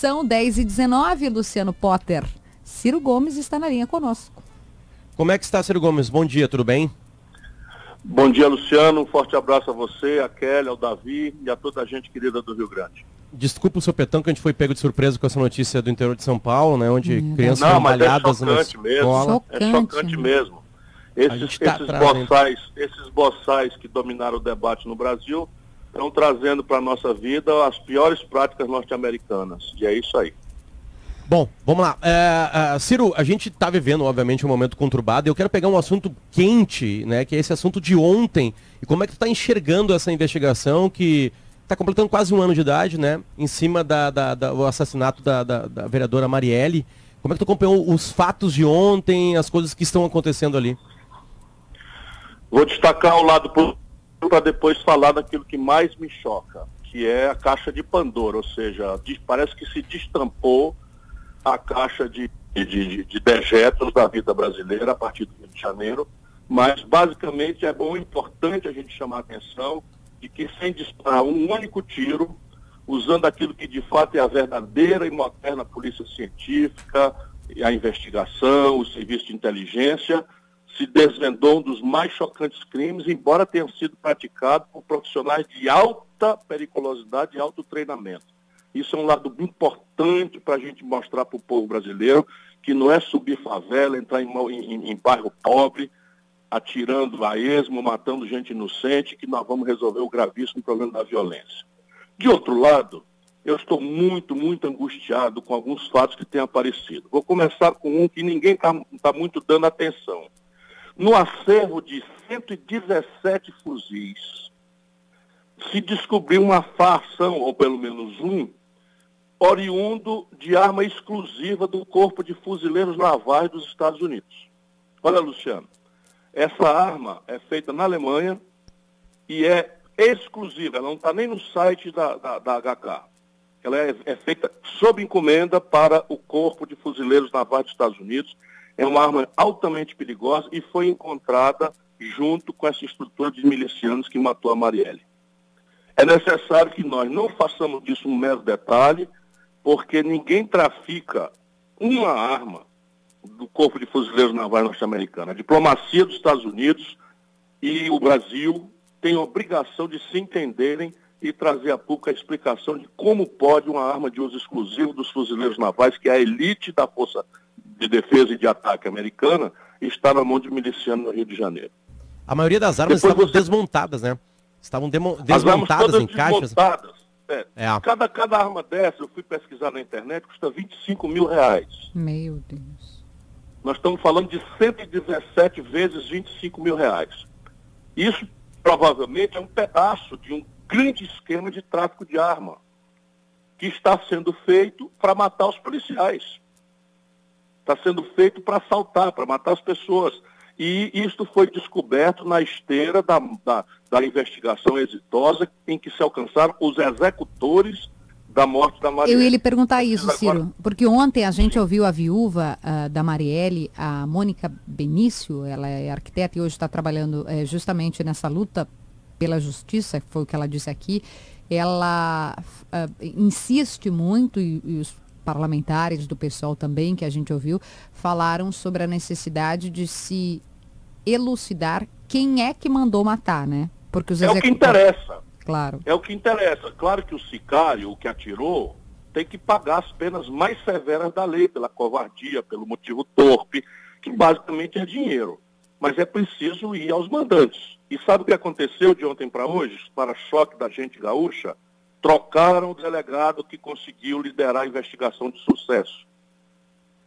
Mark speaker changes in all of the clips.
Speaker 1: São 10 e 19 Luciano Potter. Ciro Gomes está na linha conosco.
Speaker 2: Como é que está, Ciro Gomes? Bom dia, tudo bem?
Speaker 3: Bom dia, Luciano. Um forte abraço a você, a Kelly, ao Davi e a toda a gente querida do Rio Grande.
Speaker 2: Desculpa o seu petão que a gente foi pego de surpresa com essa notícia do interior de São Paulo, né? Onde hum, crianças
Speaker 3: não, mas é chocante mesmo. Chocante, é chocante né? mesmo. Esses, tá esses, boçais, esses boçais que dominaram o debate no Brasil estão trazendo para a nossa vida as piores práticas norte-americanas. E é isso aí.
Speaker 2: Bom, vamos lá. É, uh, Ciro, a gente está vivendo, obviamente, um momento conturbado. Eu quero pegar um assunto quente, né? Que é esse assunto de ontem. E como é que tu está enxergando essa investigação que está completando quase um ano de idade, né? Em cima do da, da, da, assassinato da, da, da, vereadora Marielle. Como é que tu acompanhou os fatos de ontem, as coisas que estão acontecendo ali?
Speaker 3: Vou destacar o lado para depois falar daquilo que mais me choca, que é a caixa de Pandora, ou seja, parece que se destampou a caixa de, de, de dejetos da vida brasileira a partir do Rio de Janeiro, mas basicamente é bom, importante a gente chamar a atenção de que sem disparar um único tiro, usando aquilo que de fato é a verdadeira e moderna polícia científica, a investigação, o serviço de inteligência, se desvendou um dos mais chocantes crimes, embora tenha sido praticado por profissionais de alta periculosidade e alto treinamento. Isso é um lado importante para a gente mostrar para o povo brasileiro que não é subir favela, entrar em, em, em bairro pobre, atirando a esmo, matando gente inocente, que nós vamos resolver o gravíssimo problema da violência. De outro lado, eu estou muito, muito angustiado com alguns fatos que têm aparecido. Vou começar com um que ninguém está tá muito dando atenção. No acervo de 117 fuzis, se descobriu uma fação, ou pelo menos um, oriundo de arma exclusiva do Corpo de Fuzileiros Navais dos Estados Unidos. Olha, Luciano, essa arma é feita na Alemanha e é exclusiva, ela não está nem no site da, da, da HK. Ela é, é, feita sob encomenda para o Corpo de Fuzileiros Navais dos Estados Unidos. É uma arma altamente perigosa e foi encontrada junto com essa estrutura de milicianos que matou a Marielle. É necessário que nós não façamos disso um mero detalhe, porque ninguém trafica uma arma do Corpo de Fuzileiros Navais norte-americano. A diplomacia dos Estados Unidos e o Brasil têm obrigação de se entenderem e trazer a público a explicação de como pode uma arma de uso exclusivo dos fuzileiros navais, que é a elite da Força de Defesa e de Ataque americana, estar na mão de miliciano no Rio de Janeiro.
Speaker 2: A maioria das armas Depois estavam você... desmontadas, né? Estavam desmontadas em caixas.
Speaker 3: É, é. Cada, cada arma dessa, eu fui pesquisar na internet, custa 25 mil reais.
Speaker 1: Meu Deus.
Speaker 3: Nós estamos falando de 117 vezes 25 mil reais. Isso provavelmente é um pedaço de um grande esquema de tráfico de arma que está sendo feito para matar os policiais. Está sendo feito para assaltar, para matar as pessoas. E isto foi descoberto na esteira da, da, da, investigação exitosa em que se alcançaram os executores da morte da Marielle.
Speaker 1: Eu ia lhe perguntar isso, Ciro, porque ontem a gente ouviu a viúva uh, da Marielle, a Mônica Benício, ela é arquiteta e hoje está trabalhando uh, justamente nessa luta pela justiça, foi o que ela disse aqui. Ela uh, insiste muito, e, e os parlamentares do pessoal também, que a gente ouviu, falaram sobre a necessidade de se elucidar quem é que mandou matar, né?
Speaker 3: Porque os É o que interessa.
Speaker 1: Claro.
Speaker 3: É o que interessa. Claro que o sicário, o que atirou, tem que pagar as penas mais severas da lei, pela covardia, pelo motivo torpe, que basicamente é dinheiro. Mas é preciso ir aos mandantes. E sabe o que aconteceu de ontem para hoje, para choque da gente gaúcha? Trocaram o delegado que conseguiu liderar a investigação de sucesso.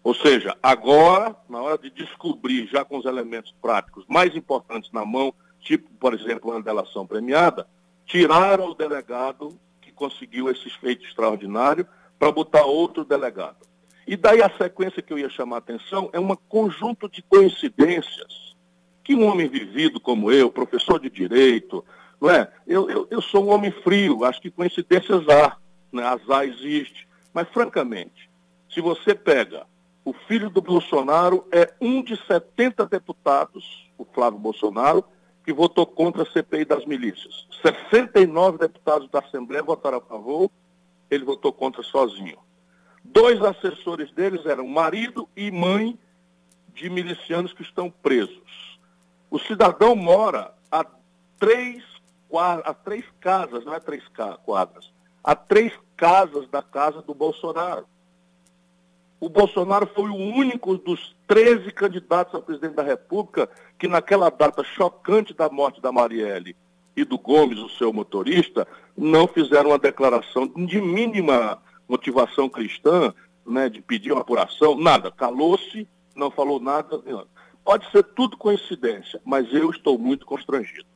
Speaker 3: Ou seja, agora, na hora de descobrir, já com os elementos práticos mais importantes na mão, tipo, por exemplo, uma delação premiada, tiraram o delegado que conseguiu esse feito extraordinário para botar outro delegado. E daí a sequência que eu ia chamar a atenção é um conjunto de coincidências que um homem vivido como eu, professor de direito, não é? Eu, eu, eu sou um homem frio, acho que coincidências há, né? azar existe. Mas, francamente, se você pega o filho do Bolsonaro é um de 70 deputados, o Flávio Bolsonaro, que votou contra a CPI das milícias. 69 deputados da Assembleia votaram a favor, ele votou contra sozinho. Dois assessores deles eram marido e mãe de milicianos que estão presos. O cidadão mora a três, a três casas, não é três quadras, a três casas da casa do Bolsonaro. O Bolsonaro foi o único dos 13 candidatos a presidente da República que naquela data chocante da morte da Marielle e do Gomes, o seu motorista, não fizeram uma declaração de mínima motivação cristã, né, de pedir uma apuração, nada. Calou-se, não falou nada. Pode ser tudo coincidência, mas eu estou muito constrangido.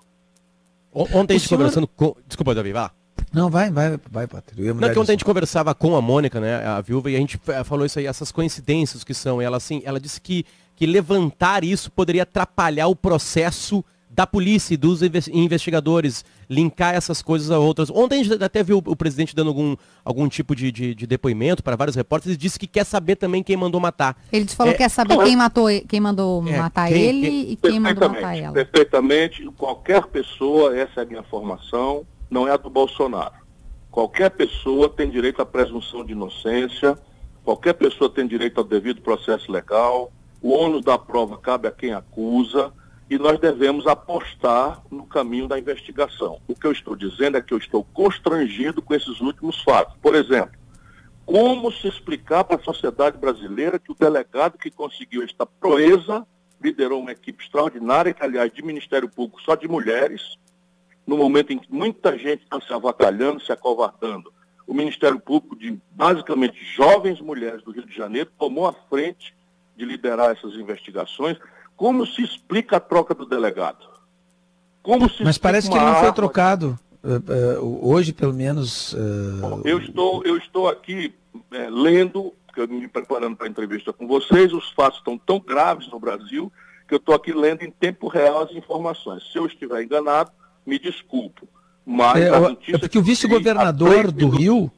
Speaker 2: Ontem a gente senhor... conversando com. Desculpa, Davi, vá.
Speaker 4: Não, vai, vai, vai, Patrícia.
Speaker 2: Não, é que ontem a gente conversava com a Mônica, né, a viúva, e a gente falou isso aí, essas coincidências que são. ela, assim, ela disse que, que levantar isso poderia atrapalhar o processo da polícia e dos investigadores, linkar essas coisas a outras. Ontem a gente até viu o presidente dando algum, algum tipo de, de, de depoimento para vários repórteres e disse que quer saber também quem mandou matar.
Speaker 1: Ele falou que é, quer saber quem matou, quem mandou é, matar quem, ele quem, e quem mandou matar ela.
Speaker 3: Perfeitamente, qualquer pessoa, essa é a minha formação, não é a do Bolsonaro. Qualquer pessoa tem direito à presunção de inocência, qualquer pessoa tem direito ao devido processo legal, o ônus da prova cabe a quem acusa, e nós devemos apostar no caminho da investigação. O que eu estou dizendo é que eu estou constrangido com esses últimos fatos. Por exemplo, como se explicar para a sociedade brasileira que o delegado que conseguiu esta proeza liderou uma equipe extraordinária, que, aliás, de Ministério Público só de mulheres, no momento em que muita gente está se avacalhando, se acovardando. O Ministério Público, de basicamente jovens mulheres do Rio de Janeiro, tomou a frente de liderar essas investigações. Como se explica a troca do delegado?
Speaker 4: Como se Mas parece que não foi trocado. Uh, uh, hoje, pelo menos.
Speaker 3: Uh... eu, estou, eu estou aqui lendo, eu me preparando para a entrevista com vocês, os fatos estão tão graves no Brasil que eu estou aqui lendo em tempo real as informações. Se eu estiver enganado, me desculpo. Mas
Speaker 4: é, é porque o vice-governador do Rio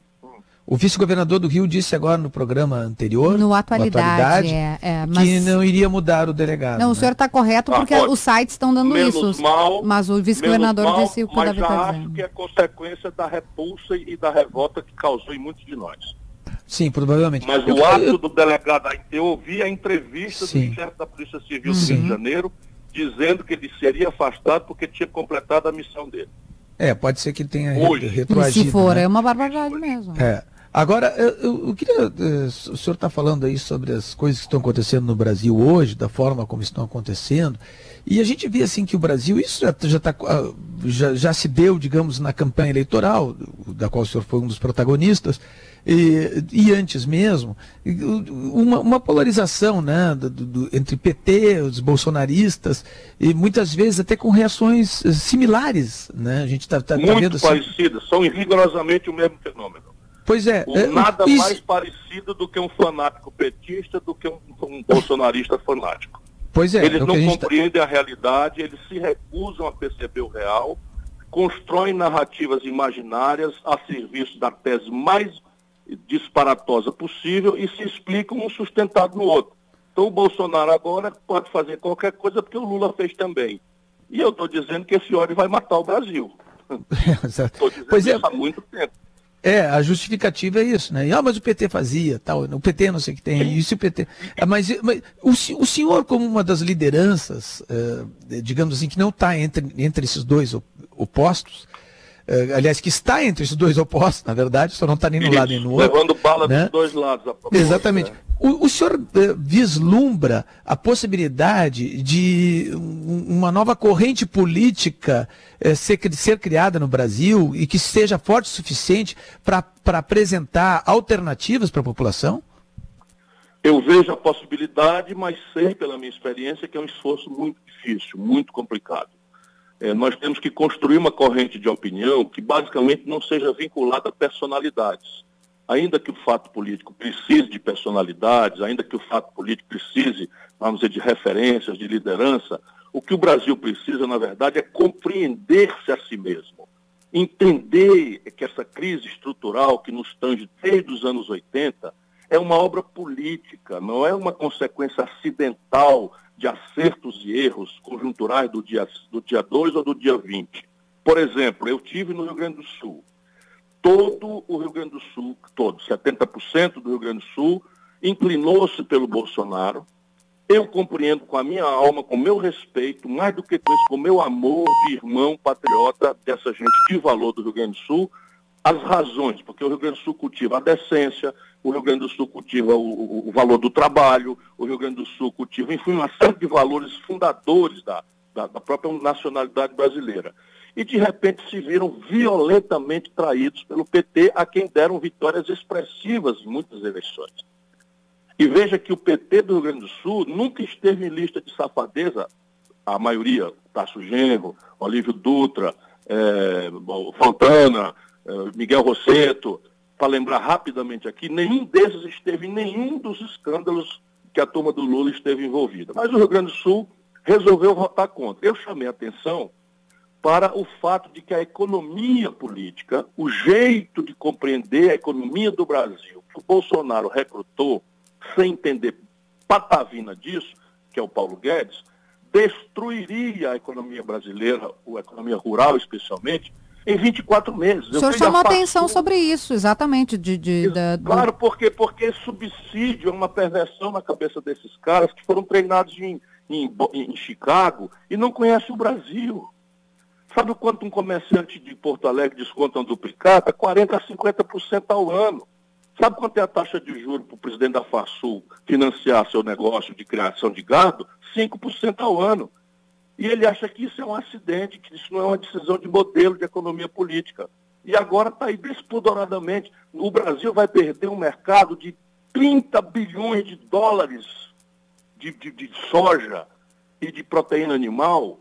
Speaker 4: o vice-governador do Rio disse agora no programa anterior,
Speaker 1: no Atualidade, atualidade
Speaker 4: é, é, mas... que não iria mudar o delegado.
Speaker 1: Não, né? o senhor está correto porque ah, os sites estão dando isso. Mal, mas o vice-governador disse o que o Davi está
Speaker 3: dizendo. acho que é consequência da repulsa e da revolta que causou em muitos de nós.
Speaker 4: Sim, provavelmente.
Speaker 3: Mas eu, o ato eu... do delegado, eu ouvi a entrevista Sim. do chefe da Polícia Civil do Rio de Janeiro dizendo que ele seria afastado porque tinha completado a missão dele.
Speaker 4: É, pode ser que ele tenha Hoje. retroagido.
Speaker 1: Se for, né? é uma barbaridade mesmo.
Speaker 4: É. Agora, eu, eu queria. Eh, o senhor está falando aí sobre as coisas que estão acontecendo no Brasil hoje, da forma como estão acontecendo. E a gente vê assim que o Brasil, isso já, já, tá, ah, já, já se deu, digamos, na campanha eleitoral, da qual o senhor foi um dos protagonistas, e, e antes mesmo, uma, uma polarização né, do, do, entre PT, os bolsonaristas, e muitas vezes até com reações eh, similares. Né? A gente está tá,
Speaker 3: tá vendo assim... parecidas, são rigorosamente o mesmo fenômeno.
Speaker 4: Pois é.
Speaker 3: é nada isso... mais parecido do que um fanático petista do que um, um bolsonarista fanático.
Speaker 4: Pois é.
Speaker 3: Eles é não a compreendem tá... a realidade, eles se recusam a perceber o real, constroem narrativas imaginárias a serviço da tese mais disparatosa possível e se explicam um sustentado no outro. Então o Bolsonaro agora pode fazer qualquer coisa porque o Lula fez também. E eu estou dizendo que esse ódio vai matar o Brasil.
Speaker 4: Estou dizendo pois é. isso há muito tempo. É, a justificativa é isso, né? Ah, mas o PT fazia, tal, o PT não sei o que tem, isso o PT. Ah, mas, mas o, o, senhor, como uma das lideranças, uh, digamos assim, que não está entre, entre esses dois opostos, uh, aliás, que está entre esses dois opostos, na verdade, só não está nem no lado nem no outro.
Speaker 3: Levando bala né? dos dois lados.
Speaker 4: Exatamente. Né? O, o senhor eh, vislumbra a possibilidade de uma nova corrente política eh, ser, ser criada no Brasil e que seja forte o suficiente para apresentar alternativas para a população?
Speaker 3: Eu vejo a possibilidade, mas sei pela minha experiência que é um esforço muito difícil, muito complicado. É, nós temos que construir uma corrente de opinião que basicamente não seja vinculada a personalidades ainda que o fato político precise de personalidades, ainda que o fato político precise, vamos dizer, de referências, de liderança, o que o Brasil precisa, na verdade, é compreender-se a si mesmo. Entender que essa crise estrutural que nos tange desde os anos 80 é uma obra política, não é uma consequência acidental de acertos e erros conjunturais do dia, do dia 2 ou do dia 20. Por exemplo, eu tive no Rio Grande do Sul todo o Rio Grande do Sul, todo, 70% do Rio Grande do Sul, inclinou-se pelo Bolsonaro. Eu compreendo com a minha alma, com meu respeito, mais do que com isso, com o meu amor de irmão patriota dessa gente de valor do Rio Grande do Sul, as razões, porque o Rio Grande do Sul cultiva a decência, o Rio Grande do Sul cultiva o, o, o valor do trabalho, o Rio Grande do Sul cultiva, enfim, uma série de valores fundadores da, da, da própria nacionalidade brasileira. E, de repente, se viram violentamente traídos pelo PT, a quem deram vitórias expressivas em muitas eleições. E veja que o PT do Rio Grande do Sul nunca esteve em lista de safadeza, a maioria, Tasso Genro, Olívio Dutra, é, Fontana, é, Miguel Rosseto, para lembrar rapidamente aqui, nenhum desses esteve em nenhum dos escândalos que a turma do Lula esteve envolvida. Mas o Rio Grande do Sul resolveu votar contra. Eu chamei a atenção para o fato de que a economia política, o jeito de compreender a economia do Brasil, que o Bolsonaro recrutou, sem entender patavina disso, que é o Paulo Guedes, destruiria a economia brasileira, a economia rural especialmente, em 24 meses.
Speaker 1: O senhor chamou atenção sobre isso, exatamente. De, de
Speaker 3: da, claro, porque, porque subsídio é uma perversão na cabeça desses caras que foram treinados em, em, em Chicago e não conhecem o Brasil. Sabe quanto um comerciante de Porto Alegre desconta um duplicata? 40% a 50% ao ano. Sabe quanto é a taxa de juros para o presidente da FASUL financiar seu negócio de criação de gado? 5% ao ano. E ele acha que isso é um acidente, que isso não é uma decisão de modelo de economia política. E agora está aí despodoradamente. O Brasil vai perder um mercado de 30 bilhões de dólares de, de, de soja e de proteína animal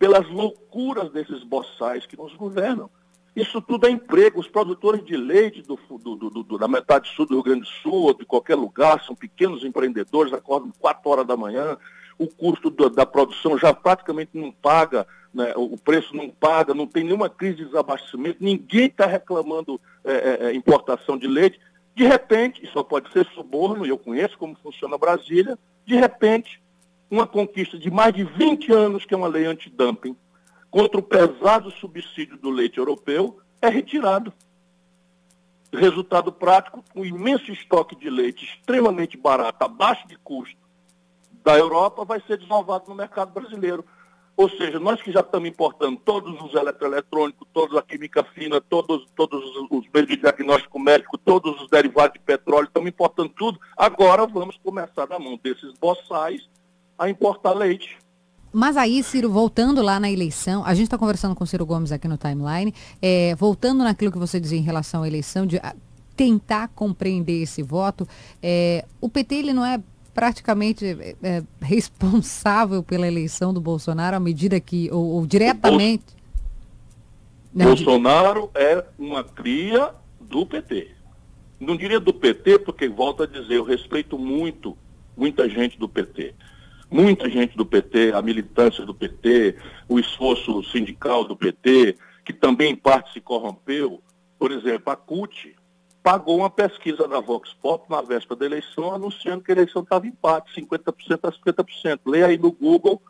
Speaker 3: pelas loucuras desses boçais que nos governam. Isso tudo é emprego. Os produtores de leite do, do, do, da metade sul do Rio Grande do Sul ou de qualquer lugar são pequenos empreendedores, acordam 4 horas da manhã, o custo do, da produção já praticamente não paga, né, o preço não paga, não tem nenhuma crise de desabastecimento, ninguém está reclamando é, é, é, importação de leite. De repente, isso só pode ser suborno, e eu conheço como funciona Brasília, de repente, uma conquista de mais de 20 anos, que é uma lei antidumping, contra o pesado subsídio do leite europeu, é retirado. Resultado prático, um imenso estoque de leite extremamente barato, abaixo de custo, da Europa vai ser desovado no mercado brasileiro. Ou seja, nós que já estamos importando todos os eletroeletrônicos, toda a química fina, todos, todos os meios de diagnóstico médico, todos os derivados de petróleo, estamos importando tudo. Agora vamos começar na mão desses boçais a importar leite.
Speaker 1: Mas aí, Ciro, voltando lá na eleição, a gente está conversando com o Ciro Gomes aqui no timeline, é, voltando naquilo que você dizia em relação à eleição, de a, tentar compreender esse voto, é, o PT ele não é praticamente é, é, responsável pela eleição do Bolsonaro à medida que, ou, ou diretamente.
Speaker 3: Bolsonaro é uma cria do PT. Não diria do PT, porque volto a dizer, eu respeito muito, muita gente do PT. Muita gente do PT, a militância do PT, o esforço sindical do PT, que também em parte se corrompeu. Por exemplo, a CUT, pagou uma pesquisa da Vox Pop na véspera da eleição, anunciando que a eleição estava empate, 50% a 50%. Leia aí no Google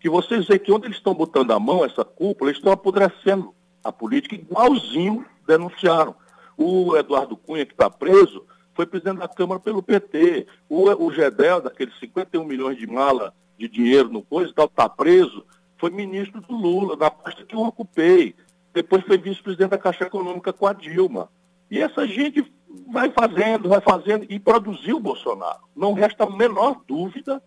Speaker 3: que vocês veem que onde eles estão botando a mão, essa cúpula, eles estão apodrecendo a política, igualzinho denunciaram. O Eduardo Cunha, que está preso, foi presidente da Câmara pelo PT. O, o Gedel, daqueles 51 milhões de mala de dinheiro no coisa tal, está preso, foi ministro do Lula, na pasta que eu ocupei. Depois foi vice-presidente da Caixa Econômica com a Dilma. E essa gente vai fazendo, vai fazendo e produziu o Bolsonaro. Não resta a menor dúvida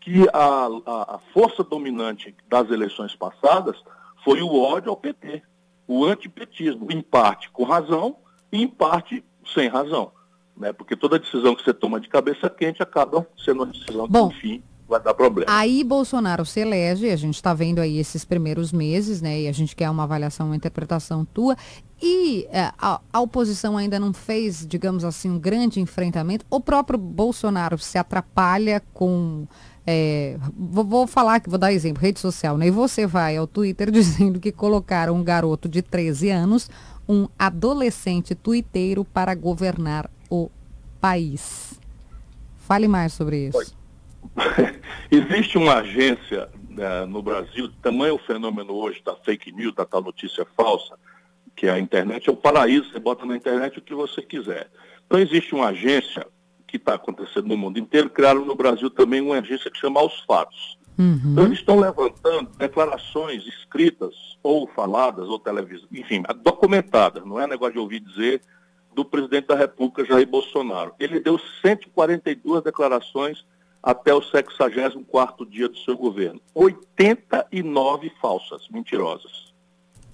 Speaker 3: que a, a, a, força dominante das eleições passadas foi o ódio ao PT, o antipetismo, em parte com razão e em parte sem razão. Né? Porque toda decisão que você toma de cabeça quente acaba sendo uma decisão
Speaker 1: Bom,
Speaker 3: que, enfim, vai dar problema.
Speaker 1: Aí Bolsonaro se elege, a gente está vendo aí esses primeiros meses, né? E a gente quer uma avaliação, uma interpretação tua. E é, a, a, oposição ainda não fez, digamos assim, um grande enfrentamento. O próprio Bolsonaro se atrapalha com. É, vou, vou, falar que vou dar exemplo, rede social, né? E você vai ao Twitter dizendo que colocaram um garoto de 13 anos, um adolescente tuiteiro, para governar o país. Fale mais sobre isso.
Speaker 3: Existe uma agência né, no Brasil, tamanho o fenômeno hoje da fake news, da tal notícia falsa, que é a internet é o paraíso, você bota na internet o que você quiser. Então existe uma agência que está acontecendo no mundo inteiro, criaram no Brasil também uma agência que chama Os Fatos. Uhum. Então eles estão levantando declarações escritas ou faladas ou televisão, enfim, documentadas, não é negócio de ouvir dizer, do presidente da República, Jair Bolsonaro. Ele deu 142 declarações até o 64º dia do seu governo. 89 falsas, mentirosas.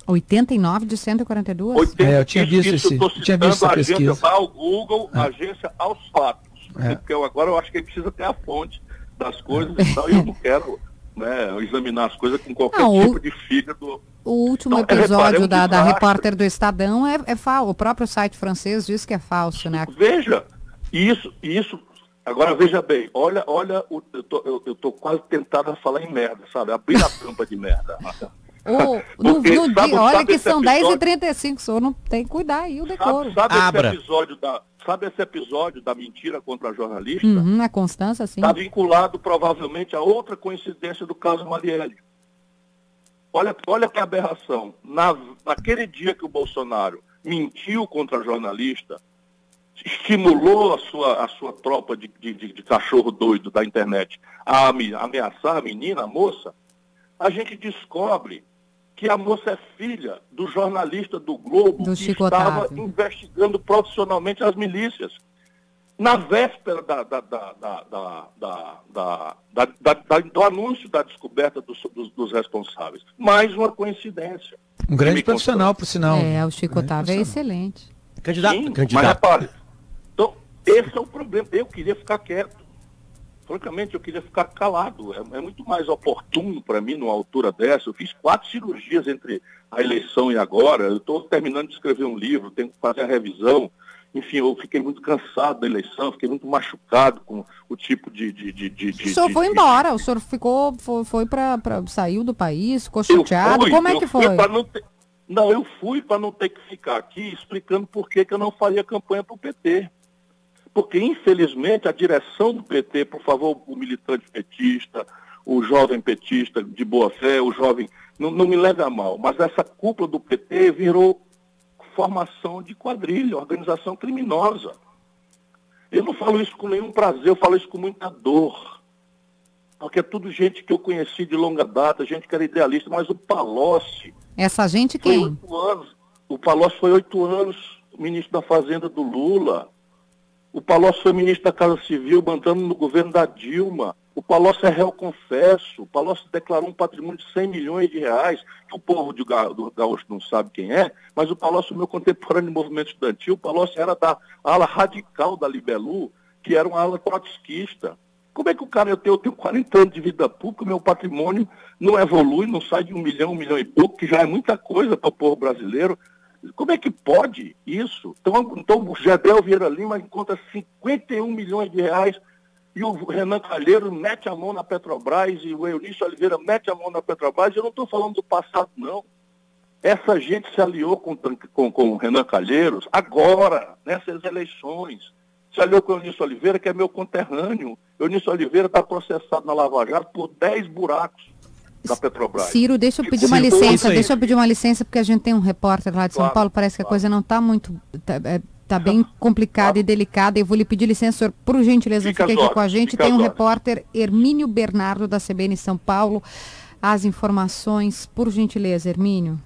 Speaker 1: 89 de 142?
Speaker 3: 80, é, eu tinha visto, isso, esse, tinha visto essa pesquisa. Agência ao Google, é. agência aos fatos. É. Porque eu, agora eu acho que ele precisa ter a fonte das coisas e tal, e eu não quero né, examinar as coisas com qualquer não, tipo o, de fígado.
Speaker 1: O último então, é, episódio é, da, da repórter do Estadão é, é falso. O próprio site francês diz que é falso, né?
Speaker 3: Veja, isso, isso. Agora veja bem, olha, olha, eu, tô, eu, eu tô quase tentado a falar em merda, sabe? Abrir a tampa de merda.
Speaker 1: Oh, no, Porque, no sabe, dia, olha que são episódio... 10h35, o senhor não tem que cuidar aí o decoro.
Speaker 3: Sabe, sabe esse episódio da, sabe esse episódio da mentira contra a jornalista?
Speaker 1: Uhum, a Constança, sim.
Speaker 3: Está vinculado provavelmente a outra coincidência do caso Marielle. Olha, olha que aberração. Na, naquele dia que o Bolsonaro mentiu contra a jornalista, estimulou a sua, a sua tropa de, de, de cachorro doido da internet a ameaçar a menina, a moça, a gente descobre que a moça é filha do jornalista do Globo
Speaker 1: do
Speaker 3: que estava investigando profissionalmente as milícias. Na véspera da, da, da, do anúncio da descoberta dos, dos, dos, responsáveis. Mais uma coincidência.
Speaker 4: Um grande profissional, por sinal.
Speaker 1: É, o Chico Otávio é excelente.
Speaker 3: Candidato, Sim, candidato. Mas repare, então, esse é o problema. Eu queria ficar quieto francamente, eu queria ficar calado. É, é muito mais oportuno para mim, numa altura dessa. Eu fiz quatro cirurgias entre a eleição e agora. Eu estou terminando de escrever um livro, tenho que fazer a revisão. Enfim, eu fiquei muito cansado da eleição, fiquei muito machucado com o tipo de. de, de, de
Speaker 1: o senhor
Speaker 3: de,
Speaker 1: foi embora, o senhor ficou, foi, foi para. saiu do país, ficou chateado. Fui, Como é que foi?
Speaker 3: Não, eu fui para não ter que ficar aqui explicando por que, que eu não faria campanha para o PT. Porque, infelizmente, a direção do PT, por favor, o militante petista, o jovem petista de boa fé, o jovem, não, não me leve a mal, mas essa cúpula do PT virou formação de quadrilha, organização criminosa. Eu não falo isso com nenhum prazer, eu falo isso com muita dor. Porque é tudo gente que eu conheci de longa data, gente que era idealista, mas o Palocci.
Speaker 1: Essa gente quem?
Speaker 3: Anos, o Palocci foi oito anos ministro da Fazenda do Lula. O Palocci foi ministro da Casa Civil, mandando no governo da Dilma. O Palocci é réu confesso. O Palocci declarou um patrimônio de 100 milhões de reais, que o povo do, do Gaúcho não sabe quem é, mas o Palocci, meu contemporâneo no movimento estudantil, o Palocci era da ala radical da Libelu, que era uma ala trotskista. Como é que o cara, eu tenho, eu tenho 40 anos de vida pública, meu patrimônio não evolui, não sai de um milhão, um milhão e pouco, que já é muita coisa para o povo brasileiro. Como é que pode isso? Então, então o Gedel Vieira Lima encontra 51 milhões de reais e o Renan Calheiro mete a mão na Petrobras e o Eunício Oliveira mete a mão na Petrobras. Eu não estou falando do passado, não. Essa gente se aliou com, com, com o Renan Calheiros agora, nessas eleições. Se aliou com o Eunício Oliveira, que é meu conterrâneo. Eunício Oliveira está processado na Lava Jato por 10 buracos da Petrobras.
Speaker 1: Ciro, deixa eu pedir uma licença, deixa eu pedir uma licença, porque a gente tem um repórter lá de São Paulo, parece que a coisa não está muito. Está é, tá bem complicada e delicada. Eu vou lhe pedir licença, senhor, por gentileza, fique aqui com a gente. Tem um repórter, Hermínio Bernardo, da CBN São Paulo. As informações, por gentileza, Hermínio.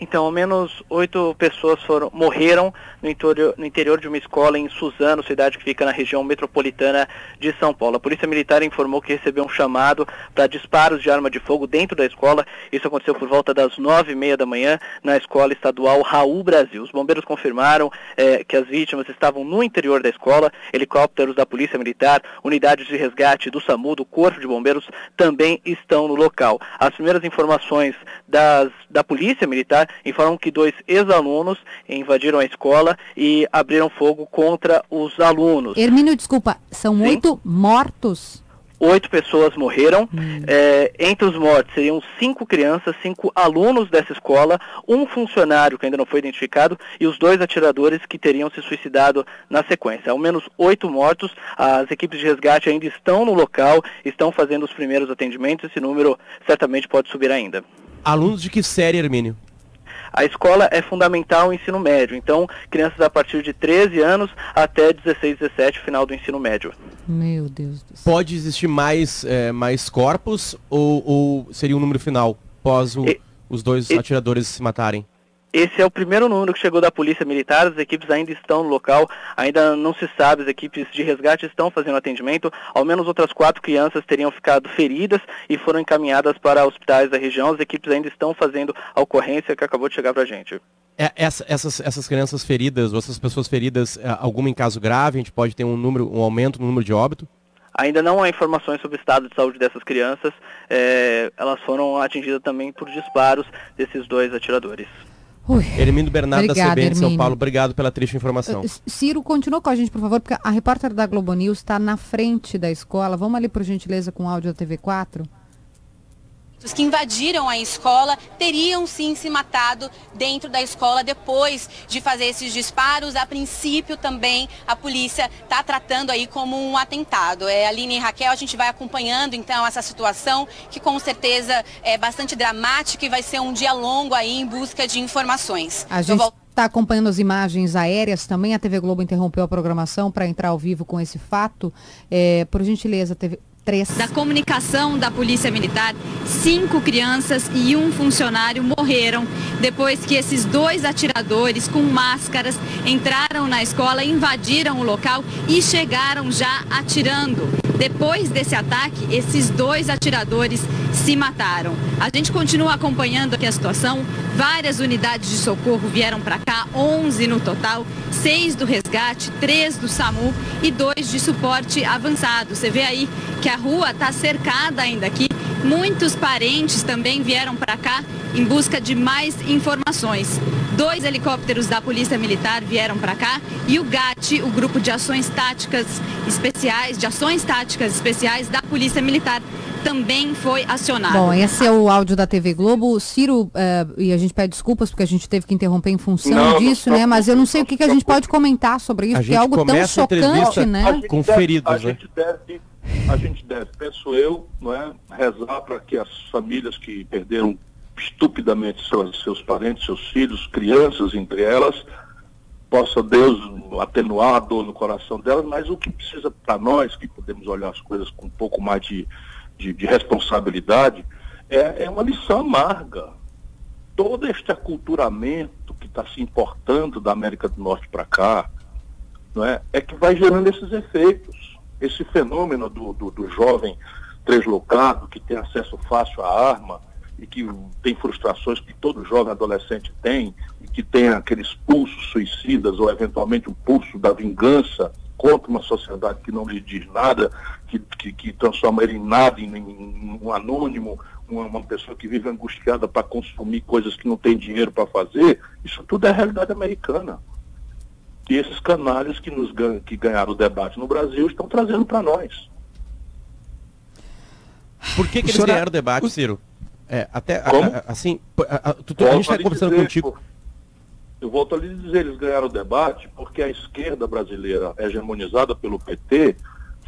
Speaker 5: Então, ao menos oito pessoas foram, morreram no interior, no interior, de uma escola em Suzano, cidade que fica na região metropolitana de São Paulo. A Polícia Militar informou que recebeu um chamado para disparos de arma de fogo dentro da escola. Isso aconteceu por volta das nove e meia da manhã na escola estadual Raul Brasil. Os bombeiros confirmaram eh, que as vítimas estavam no interior da escola. Helicópteros da Polícia Militar, unidades de resgate do SAMU, do Corpo de Bombeiros também estão no local. As primeiras informações das, da Polícia Militar informam que dois ex-alunos invadiram a escola e abriram fogo contra os alunos.
Speaker 1: Hermínio, desculpa, são Sim? oito mortos?
Speaker 5: Oito pessoas morreram. Hum. É, entre os mortos seriam cinco crianças, cinco alunos dessa escola, um funcionário que ainda não foi identificado e os dois atiradores que teriam se suicidado na sequência. Ao menos oito mortos. As equipes de resgate ainda estão no local, estão fazendo os primeiros atendimentos. Esse número certamente pode subir ainda.
Speaker 2: Alunos de que série, Hermínio?
Speaker 5: A escola é fundamental o ensino médio, então crianças a partir de 13 anos até 16, 17, final do ensino médio.
Speaker 1: Meu Deus do céu.
Speaker 2: Pode existir mais, é, mais corpos ou, ou seria o um número final, após o, e, os dois e, atiradores se matarem?
Speaker 5: Esse é o primeiro número que chegou da Polícia Militar, as equipes ainda estão no local, ainda não se sabe, as equipes de resgate estão fazendo atendimento. Ao menos outras quatro crianças teriam ficado feridas e foram encaminhadas para hospitais da região. As equipes ainda estão fazendo a ocorrência que acabou de chegar para a gente.
Speaker 2: É, essa, essas, essas crianças feridas, ou essas pessoas feridas, é, alguma em caso grave, a gente pode ter um, número, um aumento no número de óbito?
Speaker 5: Ainda não há informações sobre o estado de saúde dessas crianças. É, elas foram atingidas também por disparos desses dois atiradores.
Speaker 2: Ui. Hermínio Bernardo Obrigada, da CBN de São Paulo, obrigado pela triste informação. Uh,
Speaker 1: Ciro, continua com a gente, por favor, porque a repórter da Globo News está na frente da escola. Vamos ali, por gentileza, com o áudio da TV4?
Speaker 6: Os que invadiram a escola teriam sim se matado dentro da escola depois de fazer esses disparos. A princípio também a polícia está tratando aí como um atentado. É, Aline e Raquel, a gente vai acompanhando então essa situação que com certeza é bastante dramática e vai ser um dia longo aí em busca de informações.
Speaker 1: A gente está acompanhando as imagens aéreas também. A TV Globo interrompeu a programação para entrar ao vivo com esse fato. É, por gentileza, TV,
Speaker 6: da comunicação da Polícia Militar, cinco crianças e um funcionário morreram depois que esses dois atiradores com máscaras entraram na escola, invadiram o local e chegaram já atirando. Depois desse ataque, esses dois atiradores se mataram. A gente continua acompanhando aqui a situação. Várias unidades de socorro vieram para cá, 11 no total, seis do resgate, três do SAMU e dois de suporte avançado. Você vê aí que a rua está cercada ainda aqui. Muitos parentes também vieram para cá em busca de mais informações. Dois helicópteros da Polícia Militar vieram para cá e o GAT, o Grupo de Ações Táticas Especiais, de Ações Táticas Especiais da Polícia Militar, também foi acionado.
Speaker 1: Bom, esse é o áudio da TV Globo. Ciro, uh, e a gente pede desculpas porque a gente teve que interromper em função não, disso, não, né? Mas eu não sei o que, que a gente pode comentar sobre isso, porque é algo tão chocante, né?
Speaker 2: Com feridos,
Speaker 3: a né? Gente deve, a gente deve, penso eu, não é, rezar para que as famílias que perderam estupidamente seus, seus parentes, seus filhos, crianças entre elas, possa Deus atenuar a dor no coração delas, mas o que precisa para nós, que podemos olhar as coisas com um pouco mais de, de, de responsabilidade, é, é, uma lição amarga. Todo este aculturamento que está se importando da América do Norte para cá, não é, é que vai gerando esses efeitos. Esse fenômeno do, do, do jovem translocado, que tem acesso fácil à arma, e que tem frustrações que todo jovem adolescente tem, e que tem aqueles pulsos suicidas ou eventualmente o pulso da vingança contra uma sociedade que não lhe diz nada, que, que, que transforma ele em nada, em, em um anônimo, uma, uma, pessoa que vive angustiada para consumir coisas que não tem dinheiro para fazer, isso tudo é realidade americana. E esses canalhas que, nos ganham, que ganharam o debate no Brasil estão trazendo para nós.
Speaker 2: Por que, que eles ganharam o debate, Ciro? É, até a, a, assim, a, a, tu, a gente está conversando dizer, contigo.
Speaker 3: Eu volto a lhe dizer, eles ganharam o debate porque a esquerda brasileira, hegemonizada pelo PT,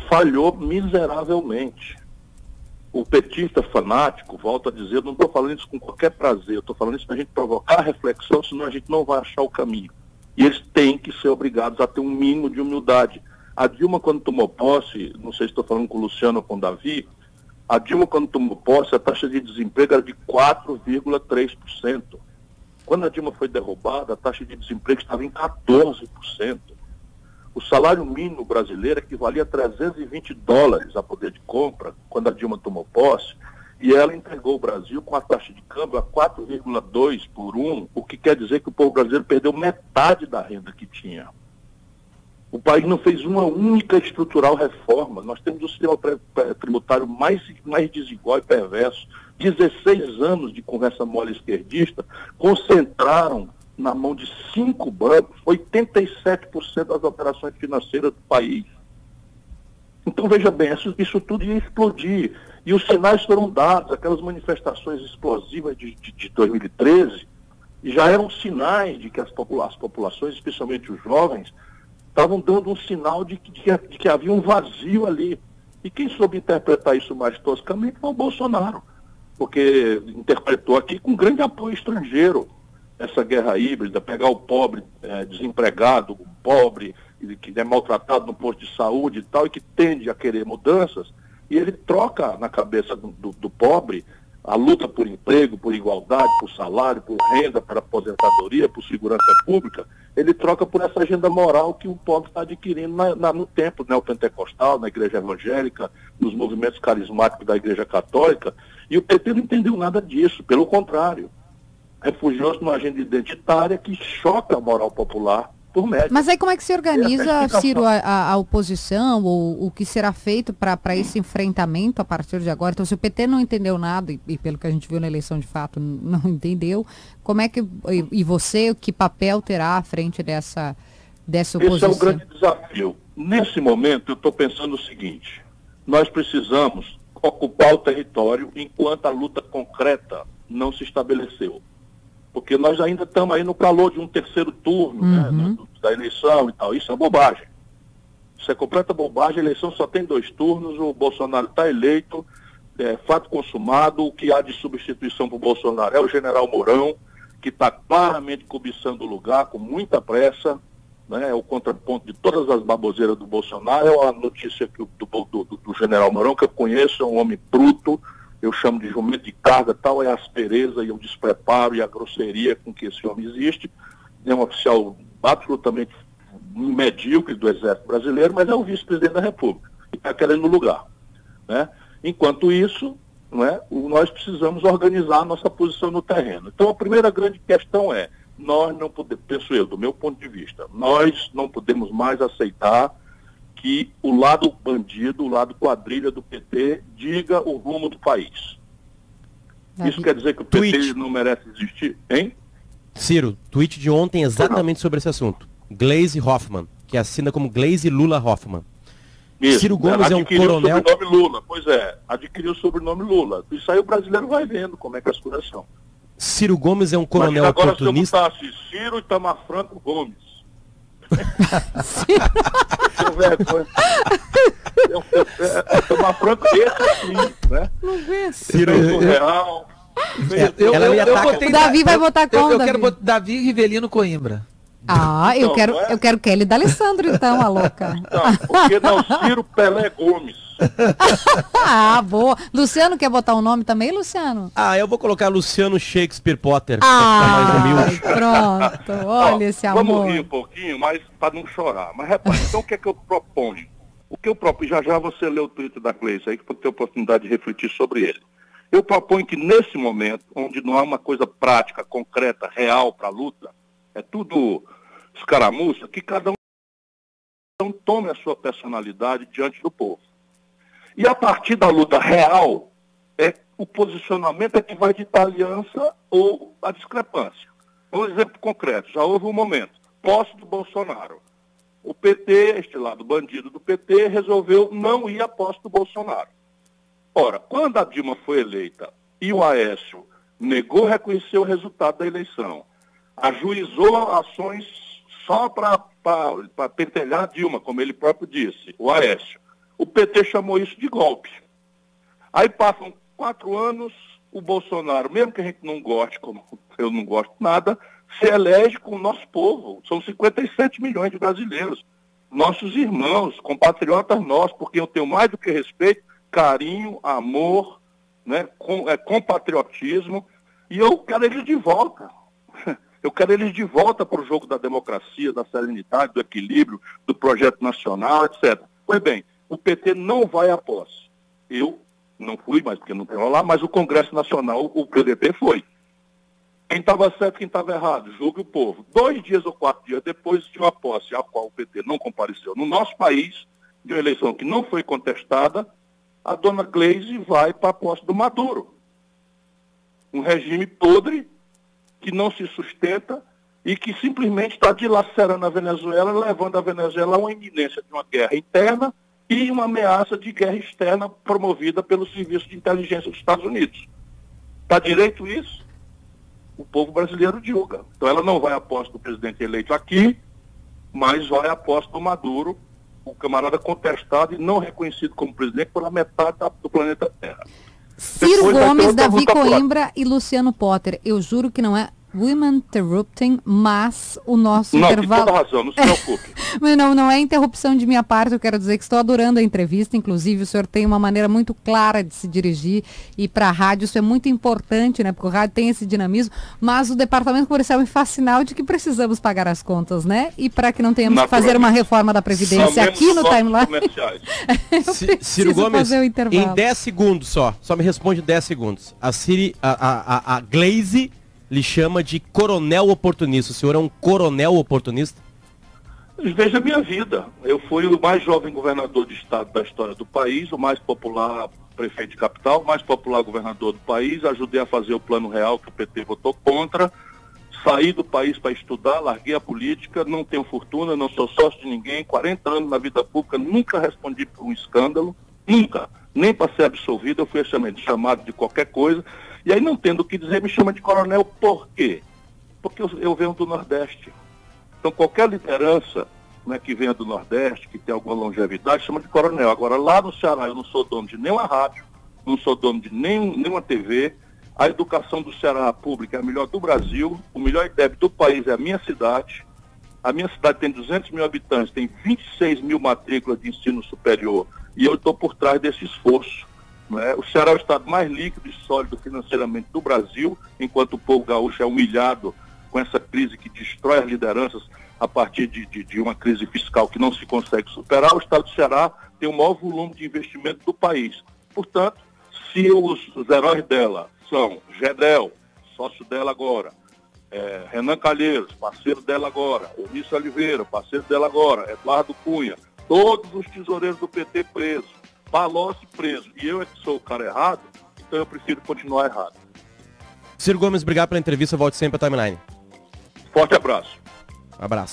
Speaker 3: falhou miseravelmente. O petista fanático, volto a dizer, não estou falando isso com qualquer prazer, estou falando isso para a gente provocar reflexão, senão a gente não vai achar o caminho. E eles têm que ser obrigados a ter um mínimo de humildade. A Dilma, quando tomou posse, não sei se estou falando com o Luciano ou com o Davi, a Dilma, quando tomou posse, a taxa de desemprego era de 4,3%. Quando a Dilma foi derrubada, a taxa de desemprego estava em 14%. O salário mínimo brasileiro equivalia a 320 dólares a poder de compra quando a Dilma tomou posse, e ela entregou o Brasil com a taxa de câmbio a 4,2 por 1, o que quer dizer que o povo brasileiro perdeu metade da renda que tinha. O país não fez uma única estrutural reforma. Nós temos o sistema tributário mais, mais desigual e perverso. 16 anos de conversa mole esquerdista concentraram na mão de cinco bancos 87% das operações financeiras do país. Então, veja bem, isso, isso, tudo ia explodir. E os sinais foram dados, aquelas manifestações explosivas de, de, de 2013, já eram sinais de que as, popula as populações, especialmente os jovens, estavam dando um sinal de que, de, que havia um vazio ali. E quem soube interpretar isso mais toscamente foi o Bolsonaro, porque interpretou aqui com grande apoio estrangeiro. essa guerra híbrida, pegar o pobre é, desempregado, o pobre que é maltratado no posto de saúde e tal, e que tende a querer mudanças, e ele troca na cabeça do, do, do pobre a luta por emprego, por igualdade, por salário, por renda, por aposentadoria, por segurança pública, ele troca por essa agenda moral que o pobre está adquirindo na, na, no tempo neopentecostal, na igreja evangélica, nos movimentos carismáticos da igreja católica, e o PT não entendeu nada disso, pelo contrário. Refugiou-se numa agenda identitária que choca a moral popular por médico.
Speaker 1: Mas aí como é que se organiza, Ciro, a, a, oposição, ou o que será feito para esse enfrentamento a partir de agora? Então, se o PT não entendeu nada, e, e, pelo que a gente viu na eleição de fato não entendeu, como é que, e, e você, que papel terá à frente dessa, dessa oposição?
Speaker 3: Esse é o grande desafio. Nesse momento, eu estou pensando o seguinte, nós precisamos ocupar o território enquanto a luta concreta não se estabeleceu porque nós ainda estamos aí no calor de um terceiro turno né, uhum. né, da eleição e tal. Isso é bobagem. Isso é completa bobagem. A eleição só tem dois turnos, o Bolsonaro está eleito, é, fato consumado. O que há de substituição para o Bolsonaro é o general Mourão, que está claramente cobiçando o lugar com muita pressa. Né, é o contraponto de todas as baboseiras do Bolsonaro. É a notícia que, do, do, do, do general Mourão, que eu conheço, é um homem bruto eu chamo de jumento de carga, tal é a aspereza e o despreparo e a grosseria com que esse homem existe. É um oficial absolutamente medíocre do Exército Brasileiro, mas é o vice-presidente da República e está querendo lugar. Né? Enquanto isso, não é, nós precisamos organizar a nossa posição no terreno. Então, a primeira grande questão é, nós não podemos, penso eu, do meu ponto de vista, nós não podemos mais aceitar que o lado bandido, o lado quadrilha do PT, diga o rumo do país. Isso quer dizer que o PT tweet. não merece existir, hein?
Speaker 2: Ciro, tweet de ontem exatamente sobre esse assunto. Glaze Hoffman, que assina como Glaze Lula Hoffman.
Speaker 3: Isso, Ciro Gomes é um coronel. o sobrenome Lula, pois é, adquiriu o sobrenome Lula. Isso aí o brasileiro vai vendo como é que as coisas são.
Speaker 2: Ciro Gomes é um coronel
Speaker 3: agora
Speaker 2: oportunista.
Speaker 3: Agora se eu botasse Ciro Itamar Franco Gomes. Vergonha. Tomar franco esse assim, né? Não vê Ciro real.
Speaker 1: Eu, eu, eu, eu botei, Davi vai botar
Speaker 4: qual, eu, eu Davi? quero botar Davi Rivelino Coimbra.
Speaker 1: Ah, eu, então, quero, é? eu quero Kelly D'Alessandro, então, a louca.
Speaker 3: Então, porque não Ciro Pelé Gomes.
Speaker 1: ah, boa. Luciano quer botar um nome também, Luciano?
Speaker 2: Ah, eu vou colocar Luciano Shakespeare Potter.
Speaker 1: Ah, pronto. Olha esse amor.
Speaker 3: Vamos rir um pouquinho, mas para não chorar. Mas repare, então o que é que eu proponho? O que eu proponho, já já você lê o Twitter da Gleice aí, que pode ter oportunidade de refletir sobre ele. Eu proponho que nesse momento, onde não há uma coisa prática, concreta, real para a luta, é tudo escaramuça, que cada um tome a sua personalidade diante do povo. E a partir da luta real, é, o posicionamento é que vai ditar aliança ou a discrepância. Um exemplo concreto, já houve um momento, posse do Bolsonaro. O PT, este lado bandido do PT, resolveu não ir à posse do Bolsonaro. Ora, quando a Dilma foi eleita e o Aécio negou reconhecer o resultado da eleição, ajuizou ações só para pentelhar a Dilma, como ele próprio disse, o Aécio. O PT chamou isso de golpe. Aí passam quatro anos, o Bolsonaro, mesmo que a gente não goste, como eu não gosto nada, se elege com o nosso povo. São 57 milhões de brasileiros. Nossos irmãos, compatriotas nossos, porque eu tenho mais do que respeito, carinho, amor, né, com, é, compatriotismo, e eu quero eles de volta. Eu quero eles de volta para o jogo da democracia, da serenidade, do equilíbrio, do projeto nacional, etc. Pois bem, o PT não vai à posse. Eu não fui, mas porque não tenho lá, mas o Congresso Nacional, o PDT foi. Quem estava certo, quem estava errado, julgue o povo. Dois dias ou quatro dias depois de uma posse a qual o PT não compareceu no nosso país, de uma eleição que não foi contestada, a dona Gleisi vai para a posse do Maduro. Um regime podre, que não se sustenta e que simplesmente está dilacerando a Venezuela, levando a Venezuela a uma iminência de uma guerra interna e uma ameaça de guerra externa promovida pelo Serviço de Inteligência dos Estados Unidos. Está direito isso? O povo brasileiro julga. Então ela não vai à posse do presidente eleito aqui, mas vai à posse do Maduro, o camarada contestado e não reconhecido como presidente pela metade do planeta Terra.
Speaker 1: Ciro Depois Gomes, Davi Coimbra e Luciano Potter. Eu juro que não é Women Interrupting, mas o nosso
Speaker 3: Não,
Speaker 1: intervalo...
Speaker 3: tem toda razão, não se preocupe.
Speaker 1: Mas não, não é interrupção de minha parte, eu quero dizer que estou adorando a entrevista, inclusive o senhor tem uma maneira muito clara de se dirigir e para a rádio isso é muito importante, né? Porque o rádio tem esse dinamismo, mas o departamento comercial me faz sinal de que precisamos pagar as contas, né? E para que não tenhamos que fazer uma reforma da Previdência aqui no timeline.
Speaker 2: Ciro Gomes, em 10 segundos só, só me responde 10 segundos. A Siri, a, a, a Glaze lhe chama de coronel oportunista. O senhor é um coronel oportunista?
Speaker 3: Veja a minha vida. Eu fui o mais jovem governador de estado da história do país, o mais popular prefeito de capital, o mais popular governador do país. Ajudei a fazer o plano real que o PT votou contra. Saí do país para estudar, larguei a política, não tenho fortuna, não sou sócio de ninguém, 40 anos na vida pública, nunca respondi por um escândalo, nunca. Nem para ser absolvido, eu fui chamado de qualquer coisa. E aí, não tendo o que dizer, me chama de coronel por quê? Porque eu, eu venho do Nordeste. Então, qualquer liderança né, que venha do Nordeste, que tem alguma longevidade, chama de coronel. Agora, lá no Ceará, eu não sou dono de nenhuma rádio, não sou dono de nenhum, nenhuma TV. A educação do Ceará pública é a melhor do Brasil, o melhor IDEB do país é a minha cidade. A minha cidade tem 200 mil habitantes, tem 26 mil matrículas de ensino superior e eu estou por trás desse esforço. Né? O Ceará é o estado mais líquido e sólido financeiramente do Brasil, enquanto o povo gaúcho é humilhado com essa crise que destrói as lideranças a partir de, de, de, uma crise fiscal que não se consegue superar, o estado do Ceará tem o maior volume de investimento do país. Portanto, se os, os heróis dela são Gedel, sócio dela agora, é, Renan Calheiros, parceiro dela agora, Onício Oliveira, parceiro dela agora, Eduardo Cunha, todos os tesoureiros do PT presos, Palocci preso e eu é que sou o cara errado, então eu prefiro continuar errado.
Speaker 2: Ciro Gomes, obrigado pela entrevista. Volte sempre à timeline.
Speaker 3: Forte abraço.
Speaker 2: Abraço.